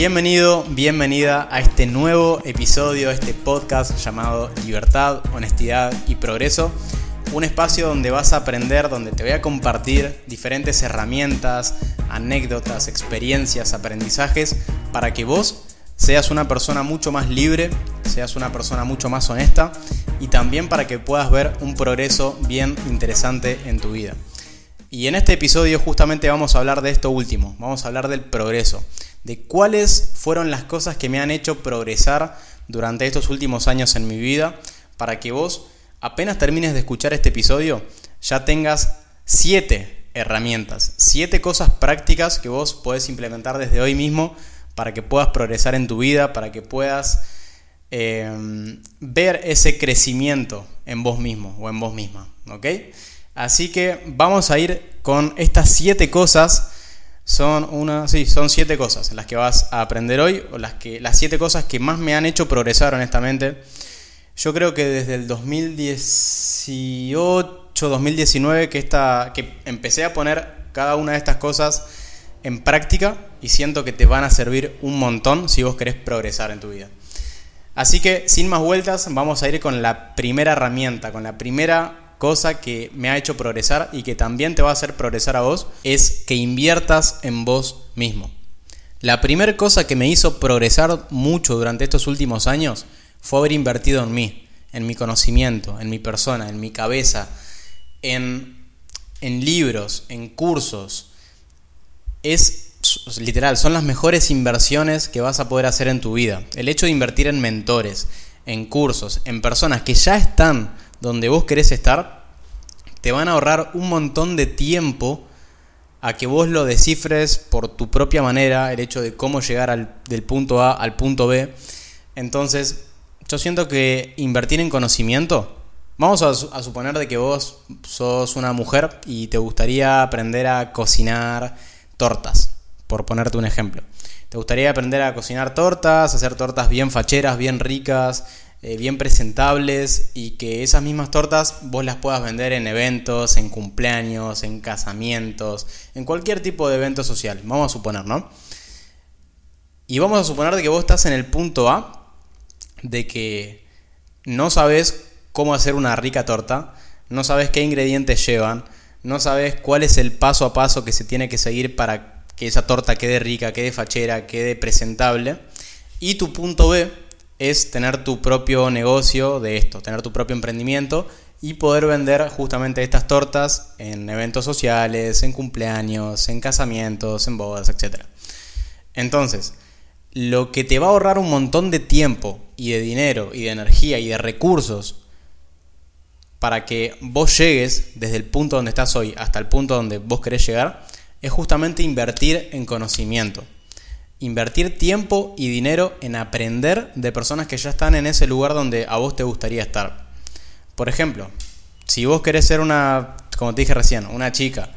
Bienvenido, bienvenida a este nuevo episodio, este podcast llamado Libertad, Honestidad y Progreso. Un espacio donde vas a aprender, donde te voy a compartir diferentes herramientas, anécdotas, experiencias, aprendizajes para que vos seas una persona mucho más libre, seas una persona mucho más honesta y también para que puedas ver un progreso bien interesante en tu vida. Y en este episodio justamente vamos a hablar de esto último, vamos a hablar del progreso, de cuáles fueron las cosas que me han hecho progresar durante estos últimos años en mi vida, para que vos apenas termines de escuchar este episodio ya tengas siete herramientas, siete cosas prácticas que vos podés implementar desde hoy mismo para que puedas progresar en tu vida, para que puedas eh, ver ese crecimiento en vos mismo o en vos misma. Así que vamos a ir con estas siete cosas. Son una, sí, son siete cosas las que vas a aprender hoy, o las, que, las siete cosas que más me han hecho progresar honestamente. Yo creo que desde el 2018, 2019, que, que empecé a poner cada una de estas cosas en práctica y siento que te van a servir un montón si vos querés progresar en tu vida. Así que sin más vueltas, vamos a ir con la primera herramienta, con la primera cosa que me ha hecho progresar y que también te va a hacer progresar a vos, es que inviertas en vos mismo. La primera cosa que me hizo progresar mucho durante estos últimos años fue haber invertido en mí, en mi conocimiento, en mi persona, en mi cabeza, en, en libros, en cursos. Es literal, son las mejores inversiones que vas a poder hacer en tu vida. El hecho de invertir en mentores, en cursos, en personas que ya están donde vos querés estar, te van a ahorrar un montón de tiempo a que vos lo descifres por tu propia manera, el hecho de cómo llegar del punto A al punto B. Entonces, yo siento que invertir en conocimiento, vamos a, a, suponer de que vos sos una mujer y te gustaría aprender a cocinar tortas, por ponerte un ejemplo. Te gustaría aprender a cocinar tortas, hacer tortas bien facheras, bien ricas, eh, bien presentables y que esas mismas tortas vos las puedas vender en eventos, en cumpleaños, en casamientos, en cualquier tipo de evento social, vamos a suponer, ¿no? Y vamos a suponer de que vos estás en el punto A de que no sabes cómo hacer una rica torta, no sabes qué ingredientes llevan, no sabes cuál es el paso a paso que se tiene que seguir para que esa torta quede rica, quede fachera, quede presentable. Y tu punto B es tener tu propio negocio de esto, tener tu propio emprendimiento y poder vender justamente estas tortas en eventos sociales, en cumpleaños, en casamientos, en bodas, etc. Entonces, lo que te va a ahorrar un montón de tiempo y de dinero y de energía y de recursos para que vos llegues desde el punto donde estás hoy hasta el punto donde vos querés llegar, es justamente invertir en conocimiento invertir tiempo y dinero en aprender de personas que ya están en ese lugar donde a vos te gustaría estar. Por ejemplo, si vos querés ser una, como te dije recién, una chica,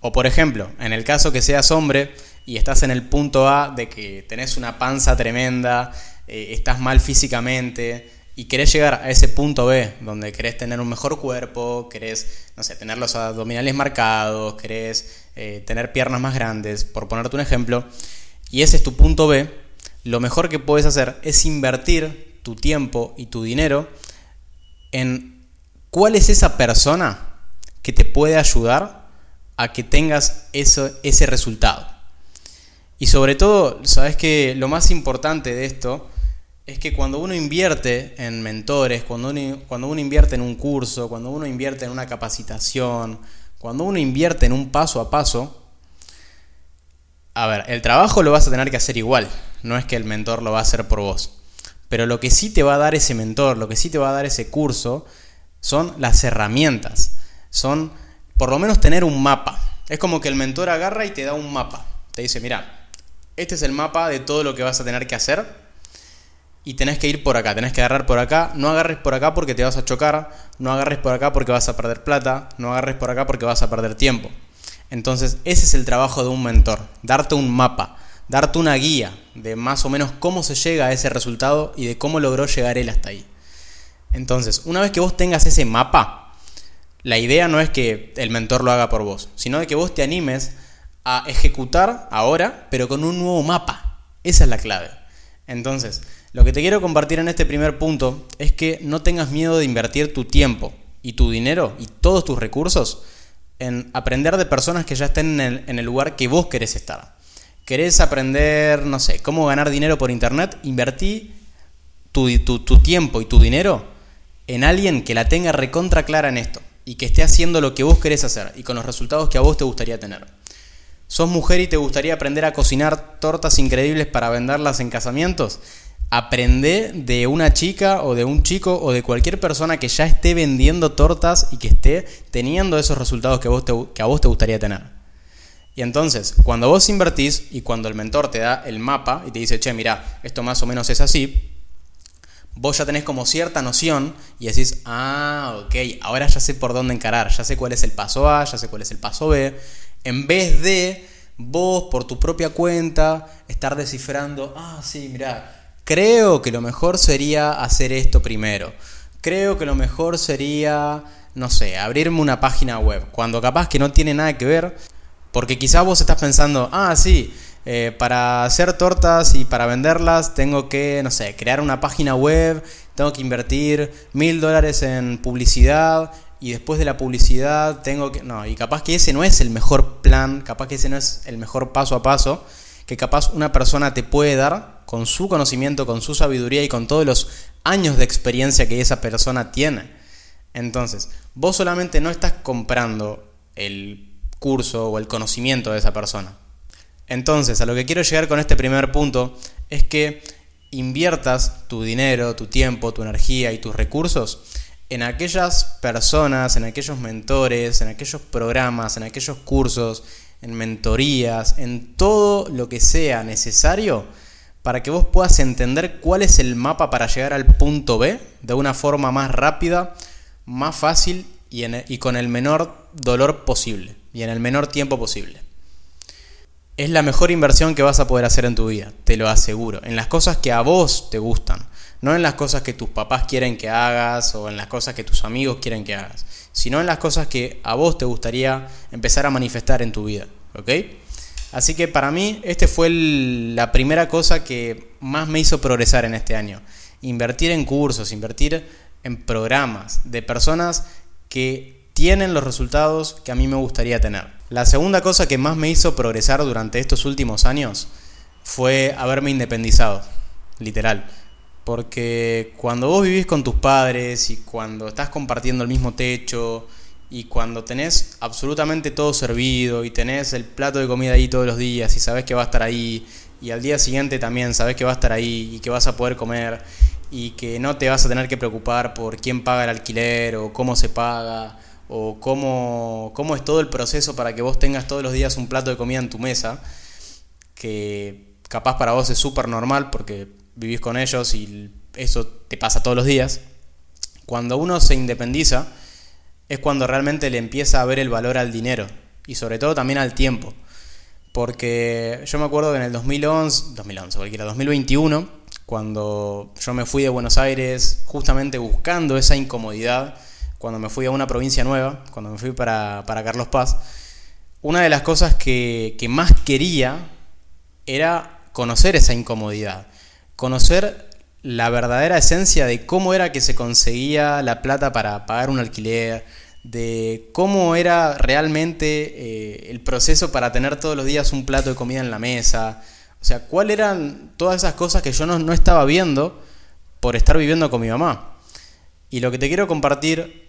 o por ejemplo, en el caso que seas hombre y estás en el punto A de que tenés una panza tremenda, eh, estás mal físicamente y querés llegar a ese punto B donde querés tener un mejor cuerpo, querés, no sé, tener los abdominales marcados, querés eh, tener piernas más grandes, por ponerte un ejemplo, y ese es tu punto B, lo mejor que puedes hacer es invertir tu tiempo y tu dinero en cuál es esa persona que te puede ayudar a que tengas eso, ese resultado. Y sobre todo, sabes que lo más importante de esto es que cuando uno invierte en mentores, cuando uno, cuando uno invierte en un curso, cuando uno invierte en una capacitación, cuando uno invierte en un paso a paso, a ver, el trabajo lo vas a tener que hacer igual, no es que el mentor lo va a hacer por vos. Pero lo que sí te va a dar ese mentor, lo que sí te va a dar ese curso, son las herramientas. Son, por lo menos, tener un mapa. Es como que el mentor agarra y te da un mapa. Te dice, mira, este es el mapa de todo lo que vas a tener que hacer. Y tenés que ir por acá, tenés que agarrar por acá. No agarres por acá porque te vas a chocar. No agarres por acá porque vas a perder plata. No agarres por acá porque vas a perder tiempo. Entonces, ese es el trabajo de un mentor, darte un mapa, darte una guía de más o menos cómo se llega a ese resultado y de cómo logró llegar él hasta ahí. Entonces, una vez que vos tengas ese mapa, la idea no es que el mentor lo haga por vos, sino de que vos te animes a ejecutar ahora, pero con un nuevo mapa. Esa es la clave. Entonces, lo que te quiero compartir en este primer punto es que no tengas miedo de invertir tu tiempo y tu dinero y todos tus recursos en aprender de personas que ya estén en el, lugar que vos querés estar. ¿Querés aprender, no sé, cómo ganar dinero por internet? Invertí tu, tu tiempo y tu dinero en alguien que la tenga recontra clara en esto y que esté haciendo lo que vos querés hacer y con los resultados que a vos te gustaría tener. ¿Sos mujer y te gustaría aprender a cocinar tortas increíbles para venderlas en casamientos? Aprende de una chica o de un chico o de cualquier persona que ya esté vendiendo tortas y que esté teniendo esos resultados que, vos que a vos te gustaría tener. Y entonces, cuando vos invertís y cuando el mentor te da el mapa y te dice, che, mira, esto más o menos es así, vos ya tenés como cierta noción y decís, ah, ok, ahora ya sé por dónde encarar, ya sé cuál es el paso A, ya sé cuál es el paso B, en vez de vos por tu propia cuenta estar descifrando, ah, sí, mira, creo que lo mejor sería hacer esto primero, creo que lo mejor sería, no sé, abrirme una página web, cuando capaz que no tiene nada que ver, porque quizás vos estás pensando, ah, sí, eh, para hacer tortas y para venderlas tengo que, no sé, crear una página web, tengo que invertir mil dólares en publicidad y después de la publicidad tengo que... No, y capaz que ese no es el mejor plan, capaz que ese no es el mejor paso a paso que capaz una persona te puede dar con su conocimiento, con su sabiduría y con todos los años de experiencia que esa persona tiene. Entonces, vos solamente no estás comprando el curso o el conocimiento de esa persona. Entonces, a lo que quiero llegar con este primer punto es que inviertas tu dinero, tu tiempo, tu energía y tus recursos en aquellas personas, en aquellos mentores, en aquellos programas, en aquellos cursos, en mentorías, en todo lo que sea necesario para que vos puedas entender cuál es el mapa para llegar al punto B de una forma más rápida, más fácil y, y con el menor dolor posible y en el menor tiempo posible es la mejor inversión que vas a poder hacer en tu vida, te lo aseguro, en las cosas que a vos te gustan, no en las cosas que tus papás quieren que hagas o en las cosas que tus amigos quieren que hagas, sino en las cosas que a vos te gustaría empezar a manifestar en tu vida, ¿ok? Así que para mí, esta fue la primera cosa que más me hizo progresar en este año. Invertir en cursos, invertir en programas de personas que tienen los resultados que a mí me gustaría tener. La segunda cosa que más me hizo progresar durante estos últimos años fue haberme independizado, literal. Porque cuando vos vivís con tus padres y cuando estás compartiendo el mismo techo y cuando tenés absolutamente todo servido y tenés el plato de comida ahí todos los días y sabés que va a estar ahí y al día siguiente también sabés que va a estar ahí y que vas a poder comer y que no te vas a tener que preocupar por quién paga el alquiler o cómo se paga o cómo, cómo es todo el proceso para que vos tengas todos los días un plato de comida en tu mesa, que capaz para vos es súper normal porque vivís con ellos y eso te pasa todos los días. Cuando uno se independiza es cuando realmente le empieza a ver el valor al dinero y sobre todo también al tiempo. Porque yo me acuerdo que en el 2011, 2011, cualquiera, 2021, cuando yo me fui de Buenos Aires justamente buscando esa incomodidad, cuando me fui a una provincia nueva, cuando me fui para, Carlos Paz, una de las cosas que, más quería era conocer esa incomodidad, conocer la verdadera esencia de cómo era que se conseguía la plata para pagar un alquiler, de cómo era realmente eh, el proceso para tener todos los días un plato de comida en la mesa, o sea, cuáles eran todas esas cosas que yo no, no estaba viendo por estar viviendo con mi mamá. Y lo que te quiero compartir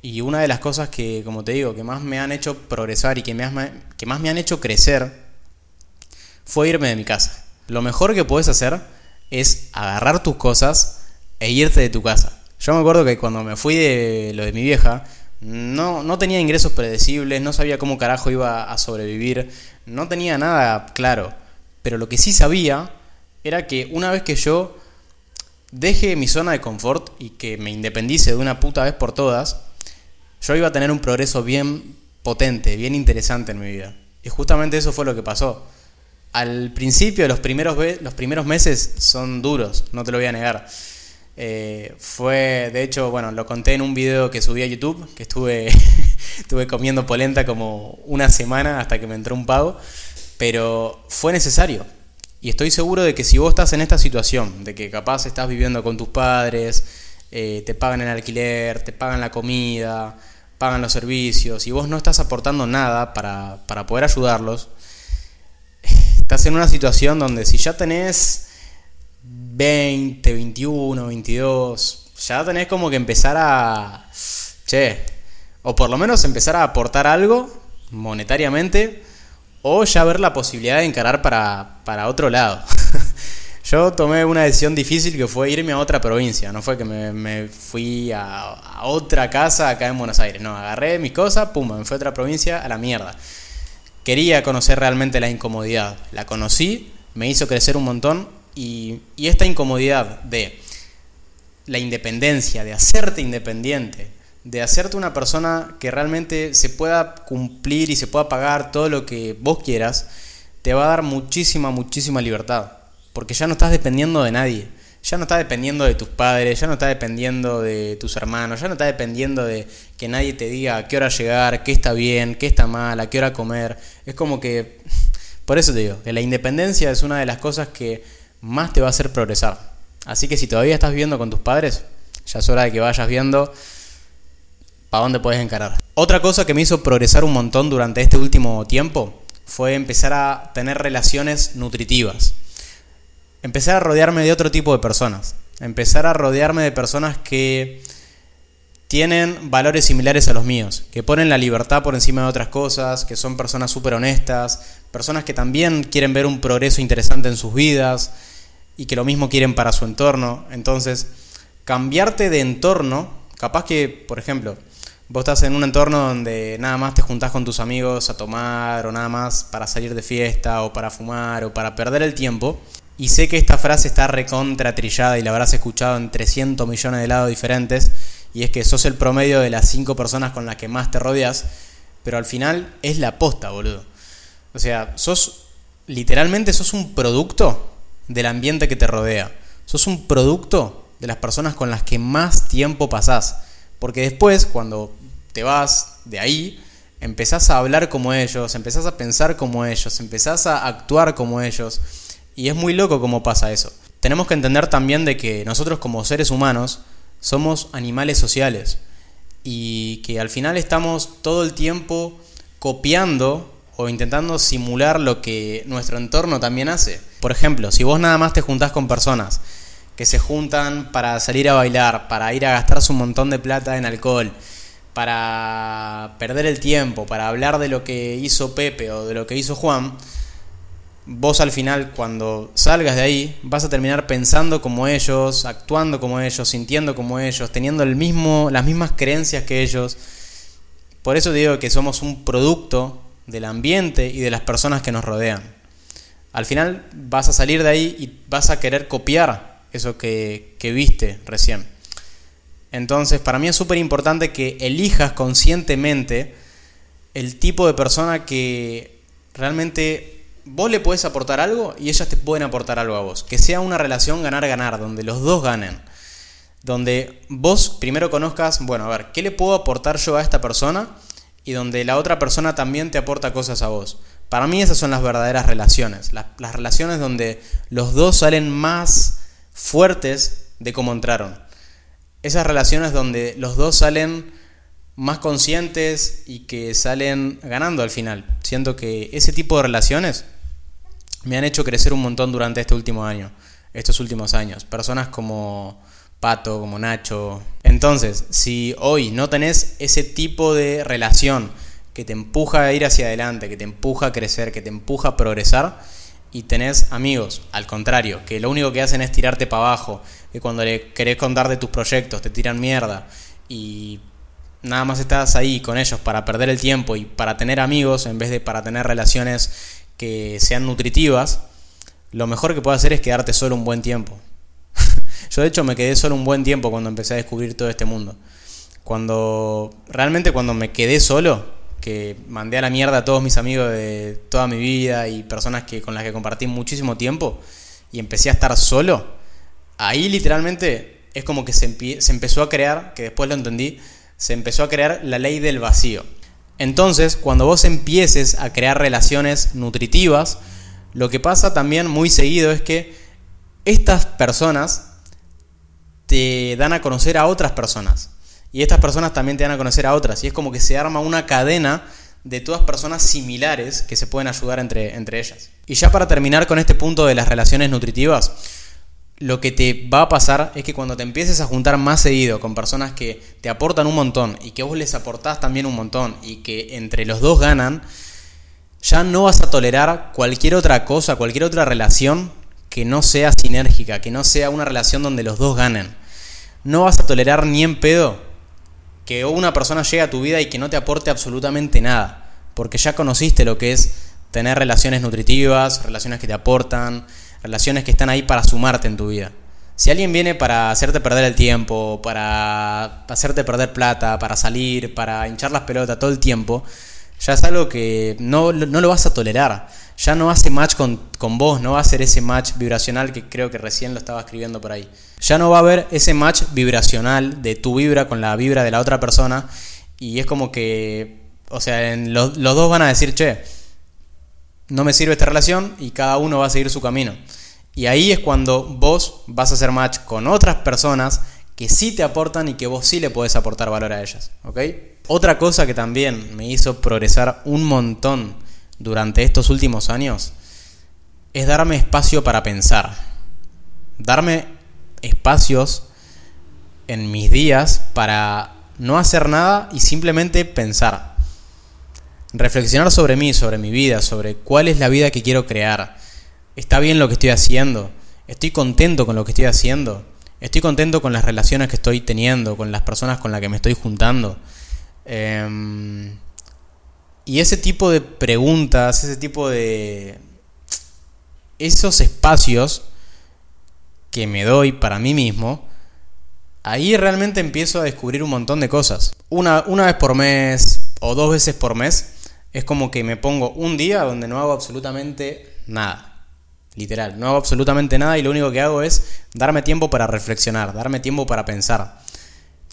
y una de las cosas que, como te digo, que más me han hecho progresar y que, me que más me han hecho crecer fue irme de mi casa. Lo mejor que puedes hacer es agarrar tus cosas e irte de tu casa. Yo me acuerdo que cuando me fui de lo de mi vieja, no, no tenía ingresos predecibles, no sabía cómo carajo iba a sobrevivir, no tenía nada claro. Pero lo que sí sabía era que una vez que yo deje mi zona de confort y que me independice de una puta vez por todas, yo iba a tener un progreso bien potente, bien interesante en mi vida. Y justamente eso fue lo que pasó. Al principio, los primeros, los primeros meses son duros, no te lo voy a negar. Eh, fue, de hecho, bueno, lo conté en un video que subí a YouTube, que estuve, estuve comiendo polenta como una semana hasta que me entró un pago, pero fue necesario. Y estoy seguro de que si vos estás en esta situación, de que capaz estás viviendo con tus padres, eh, te pagan el alquiler, te pagan la comida, pagan los servicios, y vos no estás aportando nada para, para poder ayudarlos, estás en una situación donde si ya tenés 20, 21, 22, ya tenés como que empezar a... Che, o por lo menos empezar a aportar algo monetariamente o ya ver la posibilidad de encarar para, para otro lado. Yo tomé una decisión difícil que fue irme a otra provincia, no fue que me, fui a, a, otra casa acá en Buenos Aires, no, agarré mis cosas, pum, me fui a otra provincia a la mierda. Quería conocer realmente la incomodidad, la conocí, me hizo crecer un montón y, esta incomodidad de la independencia, de hacerte independiente, de hacerte una persona que realmente se pueda cumplir y se pueda pagar todo lo que vos quieras, te va a dar muchísima, muchísima libertad. Porque ya no estás dependiendo de nadie. Ya no estás dependiendo de tus padres, ya no estás dependiendo de tus hermanos, ya no estás dependiendo de que nadie te diga a qué hora llegar, qué está bien, qué está mal, a qué hora comer. Es como que, por eso te digo, que la independencia es una de las cosas que más te va a hacer progresar. Así que si todavía estás viviendo con tus padres, ya es hora de que vayas viendo para dónde puedes encarar. Otra cosa que me hizo progresar un montón durante este último tiempo fue empezar a tener relaciones nutritivas. Empezar a rodearme de otro tipo de personas. Empezar a rodearme de personas que tienen valores similares a los míos, que ponen la libertad por encima de otras cosas, que son personas súper honestas, personas que también quieren ver un progreso interesante en sus vidas y que lo mismo quieren para su entorno. Entonces, cambiarte de entorno, capaz que, por ejemplo, Vos estás en un entorno donde nada más te juntás con tus amigos a tomar o nada más para salir de fiesta o para fumar o para perder el tiempo. Y sé que esta frase está recontra trillada y la habrás escuchado en 300 millones de lados diferentes. Y es que sos el promedio de las 5 personas con las que más te rodeas. Pero al final es la posta, boludo. O sea, sos literalmente sos un producto del ambiente que te rodea. Sos un producto de las personas con las que más tiempo pasás. Porque después, cuando te vas de ahí, empezás a hablar como ellos, empezás a pensar como ellos, empezás a actuar como ellos. Y es muy loco cómo pasa eso. Tenemos que entender también de que nosotros como seres humanos somos animales sociales y que al final estamos todo el tiempo copiando o intentando simular lo que nuestro entorno también hace. Por ejemplo, si vos nada más te juntás con personas que se juntan para salir a bailar, para ir a gastarse un montón de plata en alcohol, para perder el tiempo, para hablar de lo que hizo Pepe o de lo que hizo Juan, vos al final cuando salgas de ahí vas a terminar pensando como ellos, actuando como ellos, sintiendo como ellos, teniendo el mismo, las mismas creencias que ellos. Por eso digo que somos un producto del ambiente y de las personas que nos rodean. Al final vas a salir de ahí y vas a querer copiar eso que, viste recién. Entonces, para mí es súper importante que elijas conscientemente el tipo de persona que realmente vos le puedes aportar algo y ellas te pueden aportar algo a vos. Que sea una relación ganar-ganar, donde los dos ganen. Donde vos primero conozcas, bueno, a ver, ¿qué le puedo aportar yo a esta persona? Y donde la otra persona también te aporta cosas a vos. Para mí esas son las verdaderas relaciones. Las, las relaciones donde los dos salen más fuertes de cómo entraron. Esas relaciones donde los dos salen más conscientes y que salen ganando al final. Siento que ese tipo de relaciones me han hecho crecer un montón durante este último año, estos últimos años. Personas como Pato, como Nacho. Entonces, si hoy no tenés ese tipo de relación que te empuja a ir hacia adelante, que te empuja a crecer, que te empuja a progresar, y tenés amigos, al contrario, que lo único que hacen es tirarte para abajo, que cuando le querés contar de tus proyectos te tiran mierda y nada más estás ahí con ellos para perder el tiempo y para tener amigos en vez de para tener relaciones que sean nutritivas, lo mejor que puedes hacer es quedarte solo un buen tiempo. Yo de hecho me quedé solo un buen tiempo cuando empecé a descubrir todo este mundo. Cuando realmente cuando me quedé solo, que mandé a la mierda a todos mis amigos de toda mi vida y personas que, con las que compartí muchísimo tiempo y empecé a estar solo, ahí literalmente es como que se, se empezó a crear, que después lo entendí, se empezó a crear la ley del vacío. Entonces, cuando vos empieces a crear relaciones nutritivas, lo que pasa también muy seguido es que estas personas te dan a conocer a otras personas. Y estas personas también te dan a conocer a otras. Y es como que se arma una cadena de todas personas similares que se pueden ayudar entre, entre ellas. Y ya para terminar con este punto de las relaciones nutritivas, lo que te va a pasar es que cuando te empieces a juntar más seguido con personas que te aportan un montón y que vos les aportás también un montón y que entre los dos ganan, ya no vas a tolerar cualquier otra cosa, cualquier otra relación que no sea sinérgica, que no sea una relación donde los dos ganen. No vas a tolerar ni en pedo que una persona llegue a tu vida y que no te aporte absolutamente nada, porque ya conociste lo que es tener relaciones nutritivas, relaciones que te aportan, relaciones que están ahí para sumarte en tu vida. Si alguien viene para hacerte perder el tiempo, para hacerte perder plata, para salir, para hinchar las pelotas todo el tiempo, ya es algo que no, lo vas a tolerar. Ya no hace match con, con, vos, no va a ser ese match vibracional que creo que recién lo estaba escribiendo por ahí. Ya no va a haber ese match vibracional de tu vibra con la vibra de la otra persona. Y es como que, o sea, los dos van a decir, che, no me sirve esta relación y cada uno va a seguir su camino. Y ahí es cuando vos vas a hacer match con otras personas que sí te aportan y que vos sí le podés aportar valor a ellas. ¿ok? Otra cosa que también me hizo progresar un montón durante estos últimos años es darme espacio para pensar. Darme espacios en mis días para no hacer nada y simplemente pensar reflexionar sobre mí, sobre mi vida, sobre cuál es la vida que quiero crear. ¿Está bien lo que estoy haciendo? ¿Estoy contento con lo que estoy haciendo? ¿Estoy contento con las relaciones que estoy teniendo, con las personas con las que me estoy juntando? Em, y ese tipo de preguntas, ese tipo de... Esos espacios que me doy para mí mismo, ahí realmente empiezo a descubrir un montón de cosas. Una, una vez por mes o dos veces por mes es como que me pongo un día donde no hago absolutamente nada. Literal, no hago absolutamente nada y lo único que hago es darme tiempo para reflexionar, darme tiempo para pensar.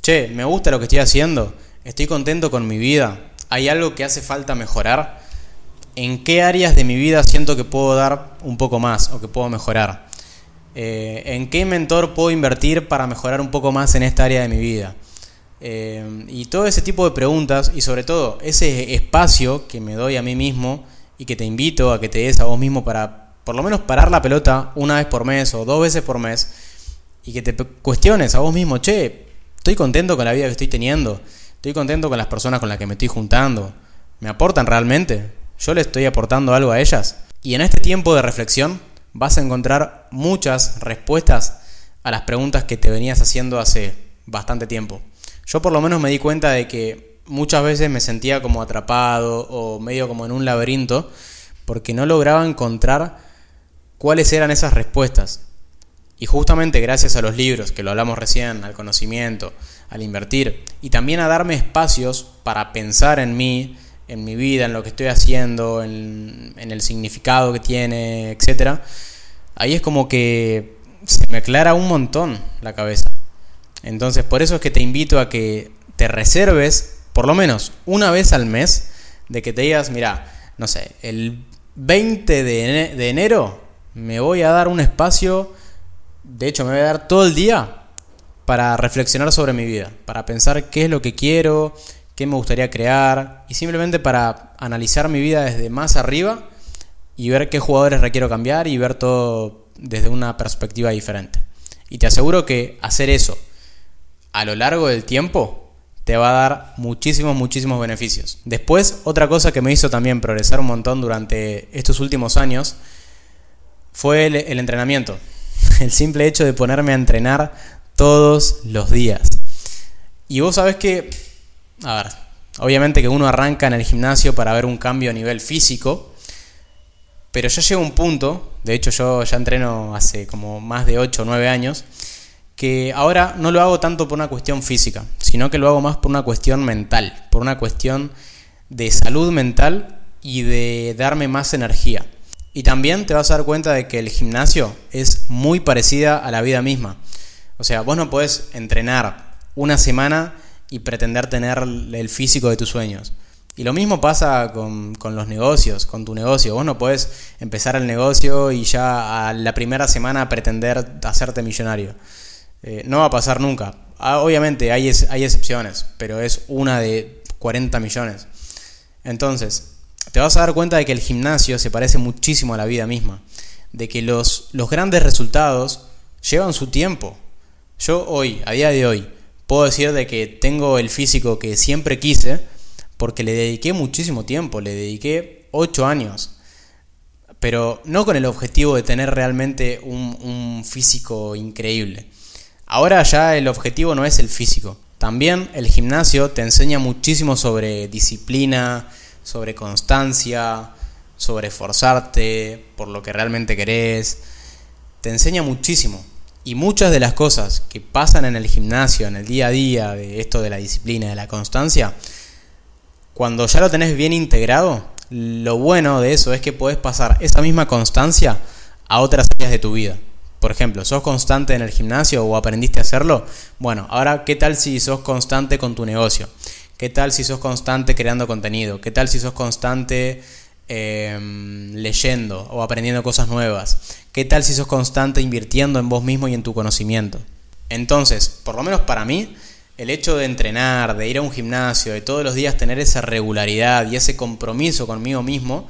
Che, me gusta lo que estoy haciendo, estoy contento con mi vida, hay algo que hace falta mejorar. ¿En qué áreas de mi vida siento que puedo dar un poco más o que puedo mejorar? Eh, ¿En qué mentor puedo invertir para mejorar un poco más en esta área de mi vida? Eh, y todo ese tipo de preguntas y sobre todo ese espacio que me doy a mí mismo y que te invito a que te des a vos mismo para por lo menos parar la pelota una vez por mes o dos veces por mes y que te cuestiones a vos mismo, che, estoy contento con la vida que estoy teniendo, estoy contento con las personas con las que me estoy juntando, ¿me aportan realmente? ¿Yo le estoy aportando algo a ellas? Y en este tiempo de reflexión vas a encontrar muchas respuestas a las preguntas que te venías haciendo hace bastante tiempo. Yo por lo menos me di cuenta de que muchas veces me sentía como atrapado o medio como en un laberinto porque no lograba encontrar cuáles eran esas respuestas. Y justamente gracias a los libros, que lo hablamos recién, al conocimiento, al invertir, y también a darme espacios para pensar en mí, en mi vida, en lo que estoy haciendo, en, en el significado que tiene, etc. Ahí es como que se me aclara un montón la cabeza. Entonces, por eso es que te invito a que te reserves, por lo menos una vez al mes, de que te digas, mira, no sé, el 20 de enero me voy a dar un espacio, de hecho me voy a dar todo el día para reflexionar sobre mi vida, para pensar qué es lo que quiero, qué me gustaría crear y simplemente para analizar mi vida desde más arriba y ver qué jugadores requiero cambiar y ver todo desde una perspectiva diferente. Y te aseguro que hacer eso a lo largo del tiempo te va a dar muchísimos, muchísimos beneficios. Después, otra cosa que me hizo también progresar un montón durante estos últimos años fue el, entrenamiento. El simple hecho de ponerme a entrenar todos los días. Y vos sabés que, a ver, obviamente que uno arranca en el gimnasio para ver un cambio a nivel físico, pero ya llega un punto, de hecho yo ya entreno hace como más de 8 o 9 años, que ahora no lo hago tanto por una cuestión física, sino que lo hago más por una cuestión mental, por una cuestión de salud mental y de darme más energía. Y también te vas a dar cuenta de que el gimnasio es muy parecida a la vida misma. O sea, vos no podés entrenar una semana y pretender tener el físico de tus sueños. Y lo mismo pasa con, los negocios, con tu negocio. Vos no podés empezar el negocio y ya a la primera semana pretender hacerte millonario. Eh, no va a pasar nunca. Ah, obviamente hay, hay excepciones, pero es una de 40 millones. Entonces, te vas a dar cuenta de que el gimnasio se parece muchísimo a la vida misma. De que los, los grandes resultados llevan su tiempo. Yo hoy, a día de hoy, puedo decir de que tengo el físico que siempre quise porque le dediqué muchísimo tiempo, le dediqué 8 años, pero no con el objetivo de tener realmente un, físico increíble. Ahora ya el objetivo no es el físico. También el gimnasio te enseña muchísimo sobre disciplina, sobre constancia, sobre esforzarte por lo que realmente querés. Te enseña muchísimo. Y muchas de las cosas que pasan en el gimnasio, en el día a día, de esto de la disciplina, de la constancia, cuando ya lo tenés bien integrado, lo bueno de eso es que podés pasar esa misma constancia a otras áreas de tu vida. Por ejemplo, ¿sos constante en el gimnasio o aprendiste a hacerlo? Bueno, ahora, ¿qué tal si sos constante con tu negocio? ¿Qué tal si sos constante creando contenido? ¿Qué tal si sos constante em, leyendo o aprendiendo cosas nuevas? ¿Qué tal si sos constante invirtiendo en vos mismo y en tu conocimiento? Entonces, por lo menos para mí, el hecho de entrenar, de ir a un gimnasio, de todos los días tener esa regularidad y ese compromiso conmigo mismo,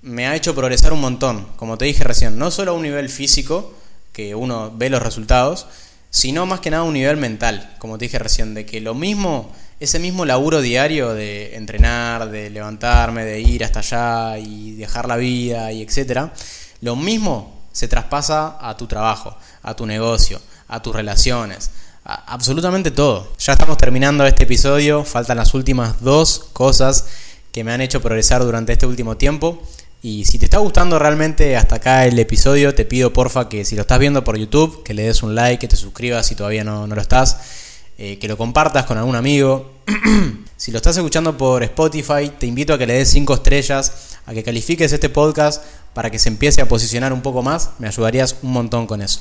me ha hecho progresar un montón. Como te dije recién, no solo a un nivel físico, que uno ve los resultados, sino más que nada a un nivel mental, como te dije recién, de que lo mismo, ese mismo laburo diario de entrenar, de levantarme, de ir hasta allá y dejar la vida y etcétera, lo mismo se traspasa a tu trabajo, a tu negocio, a tus relaciones, absolutamente todo. Ya estamos terminando este episodio, faltan las últimas dos cosas que me han hecho progresar durante este último tiempo. Y si te está gustando realmente hasta acá el episodio, te pido porfa que si lo estás viendo por YouTube, que le des un like, que te suscribas si todavía no, lo estás, eh, que lo compartas con algún amigo. si lo estás escuchando por Spotify, te invito a que le des 5 estrellas, a que califiques este podcast para que se empiece a posicionar un poco más. Me ayudarías un montón con eso.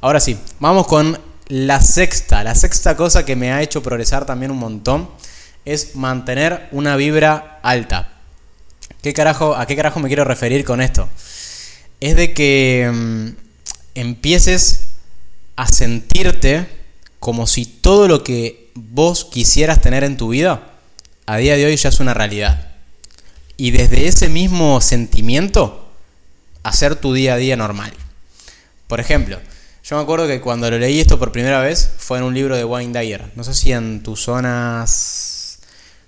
Ahora sí, vamos con la sexta, la sexta cosa que me ha hecho progresar también un montón es mantener una vibra alta. ¿Qué carajo, ¿A qué carajo me quiero referir con esto? Es de que mm, empieces a sentirte como si todo lo que vos quisieras tener en tu vida a día de hoy ya es una realidad. Y desde ese mismo sentimiento, hacer tu día a día normal. Por ejemplo, yo me acuerdo que cuando lo leí esto por primera vez fue en un libro de Wayne Dyer. No sé si en tus zonas.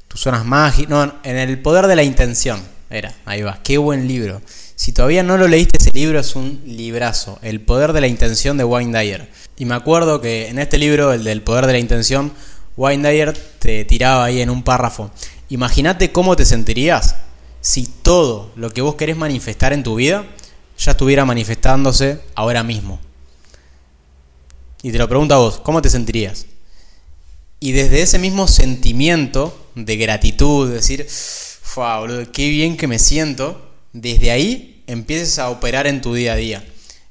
tus zonas mágicas. No, en El Poder de la Intención. Era, ahí va. Qué buen libro. Si todavía no lo leíste, ese libro es un librazo. El Poder de la Intención de Wayne Dyer. Y me acuerdo que en este libro, el del Poder de la Intención, Wayne Dyer te tiraba ahí en un párrafo. Imagínate cómo te sentirías si todo lo que vos querés manifestar en tu vida ya estuviera manifestándose ahora mismo. Y te lo pregunto a vos, ¿cómo te sentirías? Y desde ese mismo sentimiento de gratitud, de decir, ¡fua, boludo, qué bien que me siento! Desde ahí empieces a operar en tu día a día.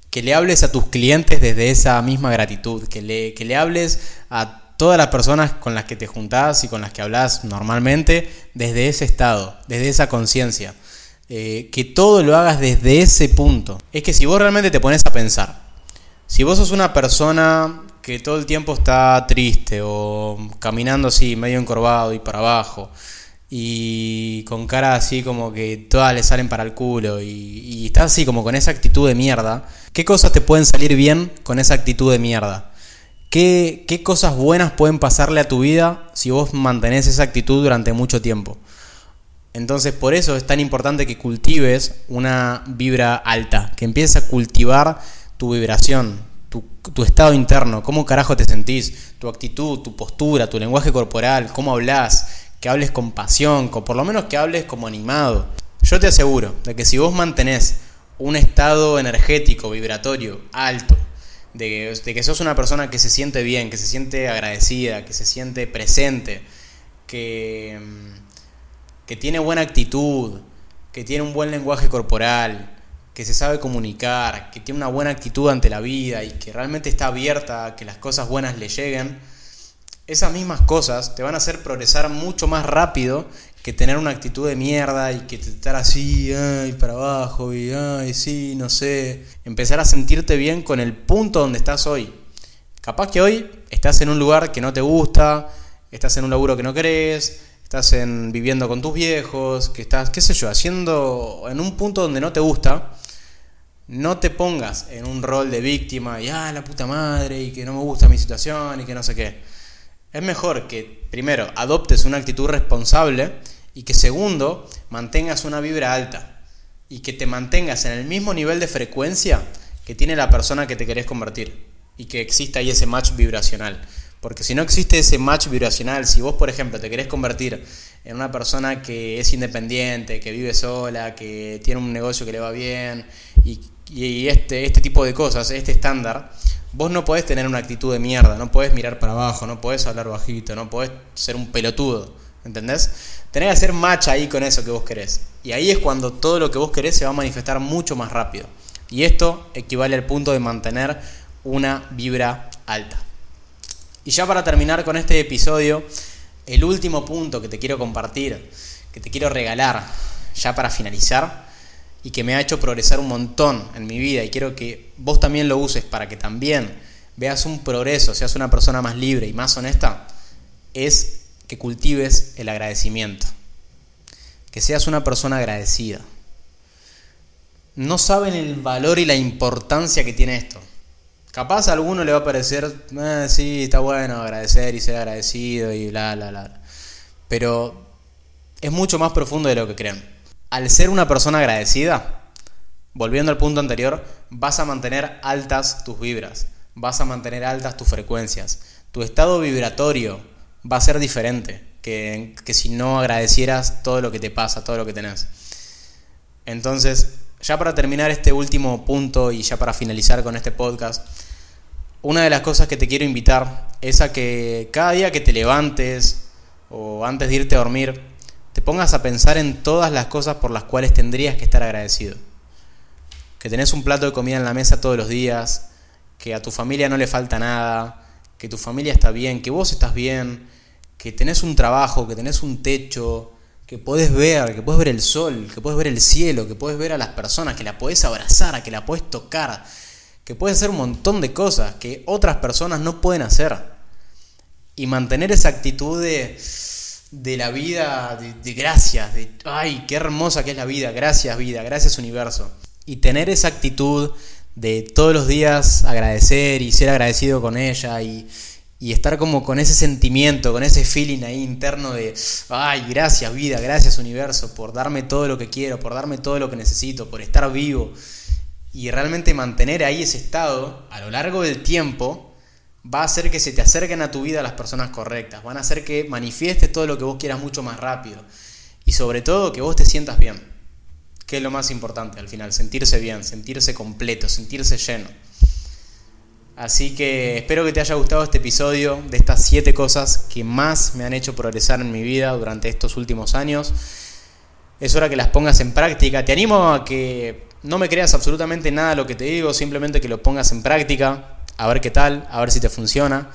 Que le hables a tus clientes desde esa misma gratitud. Que le, que le hables a todas las personas con las que te juntás y con las que hablas normalmente desde ese estado, desde esa conciencia. Eh, que todo lo hagas desde ese punto. Es que si vos realmente te pones a pensar, si vos sos una persona que todo el tiempo está triste o caminando así, medio encorvado y para abajo, y con cara así como que todas le salen para el culo y, y estás así como con esa actitud de mierda, ¿qué cosas te pueden salir bien con esa actitud de mierda? ¿Qué, ¿Qué cosas buenas pueden pasarle a tu vida si vos mantenés esa actitud durante mucho tiempo? Entonces por eso es tan importante que cultives una vibra alta, que empieces a cultivar tu vibración, tu, estado interno, cómo carajo te sentís, tu actitud, tu postura, tu lenguaje corporal, cómo hablas, que hables con pasión, por lo menos que hables como animado. Yo te aseguro de que si vos mantenés un estado energético, vibratorio, alto, de, de, que sos una persona que se siente bien, que se siente agradecida, que se siente presente, que, que tiene buena actitud, que tiene un buen lenguaje corporal, que se sabe comunicar, que tiene una buena actitud ante la vida y que realmente está abierta a que las cosas buenas le lleguen, esas mismas cosas te van a hacer progresar mucho más rápido que tener una actitud de mierda y que estar así, ay, para abajo, y ay, sí, no sé. Empezar a sentirte bien con el punto donde estás hoy. Capaz que hoy estás en un lugar que no te gusta, estás en un laburo que no querés, estás en, viviendo con tus viejos, que estás, qué sé yo, haciendo en un punto donde no te gusta. No te pongas en un rol de víctima y, ah, la puta madre, y que no me gusta mi situación y que no sé qué. Es mejor que, primero, adoptes una actitud responsable y que segundo, mantengas una vibra alta y que te mantengas en el mismo nivel de frecuencia que tiene la persona que te querés convertir y que exista ahí ese match vibracional. Porque si no existe ese match vibracional, si vos, por ejemplo, te querés convertir en una persona que es independiente, que vive sola, que tiene un negocio que le va bien y, y este, este tipo de cosas, este estándar, vos no podés tener una actitud de mierda, no podés mirar para abajo, no podés hablar bajito, no podés ser un pelotudo. ¿Entendés? Tenés que hacer match ahí con eso que vos querés. Y ahí es cuando todo lo que vos querés se va a manifestar mucho más rápido. Y esto equivale al punto de mantener una vibra alta. Y ya para terminar con este episodio, el último punto que te quiero compartir, que te quiero regalar, ya para finalizar, y que me ha hecho progresar un montón en mi vida, y quiero que vos también lo uses para que también veas un progreso, seas una persona más libre y más honesta, es que cultives el agradecimiento, que seas una persona agradecida. No saben el valor y la importancia que tiene esto. Capaz a alguno le va a parecer, eh, sí, está bueno agradecer y ser agradecido y bla, bla, bla. Pero es mucho más profundo de lo que creen. Al ser una persona agradecida, volviendo al punto anterior, vas a mantener altas tus vibras, vas a mantener altas tus frecuencias. Tu estado vibratorio va a ser diferente que, si no agradecieras todo lo que te pasa, todo lo que tenés. Entonces, ya para terminar este último punto y ya para finalizar con este podcast, una de las cosas que te quiero invitar es a que cada día que te levantes o antes de irte a dormir, te pongas a pensar en todas las cosas por las cuales tendrías que estar agradecido. Que tenés un plato de comida en la mesa todos los días, que a tu familia no le falta nada, que tu familia está bien, que vos estás bien, que tenés un trabajo, que tenés un techo, que podés ver, que podés ver el sol, que podés ver el cielo, que podés ver a las personas, que la podés abrazar, que la podés tocar, que puedes hacer un montón de cosas que otras personas no pueden hacer. Y mantener esa actitud de, de la vida, de, gracias, de, ay, qué hermosa que es la vida, gracias vida, gracias universo. Y tener esa actitud de todos los días agradecer y ser agradecido con ella y, estar como con ese sentimiento, con ese feeling ahí interno de, ay, gracias vida, gracias universo por darme todo lo que quiero, por darme todo lo que necesito, por estar vivo. Y realmente mantener ahí ese estado a lo largo del tiempo va a hacer que se te acerquen a tu vida las personas correctas, van a hacer que manifiestes todo lo que vos quieras mucho más rápido y sobre todo que vos te sientas bien que es lo más importante al final, sentirse bien, sentirse completo, sentirse lleno. Así que espero que te haya gustado este episodio de estas siete cosas que más me han hecho progresar en mi vida durante estos últimos años. Es hora que las pongas en práctica. Te animo a que no me creas absolutamente nada lo que te digo, simplemente que lo pongas en práctica, a ver qué tal, a ver si te funciona.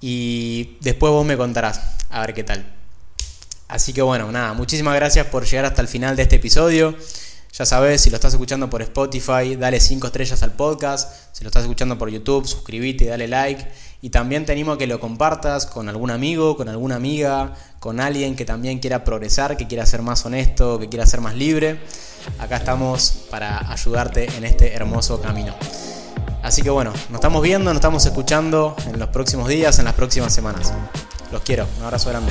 Y después vos me contarás, a ver qué tal. Así que bueno, nada, muchísimas gracias por llegar hasta el final de este episodio. Ya sabes, si lo estás escuchando por Spotify, dale 5 estrellas al podcast. Si lo estás escuchando por YouTube, suscríbete, dale like. Y también te animo a que lo compartas con algún amigo, con alguna amiga, con alguien que también quiera progresar, que quiera ser más honesto, que quiera ser más libre. Acá estamos para ayudarte en este hermoso camino. Así que bueno, nos estamos viendo, nos estamos escuchando en los próximos días, en las próximas semanas. Los quiero, un abrazo grande.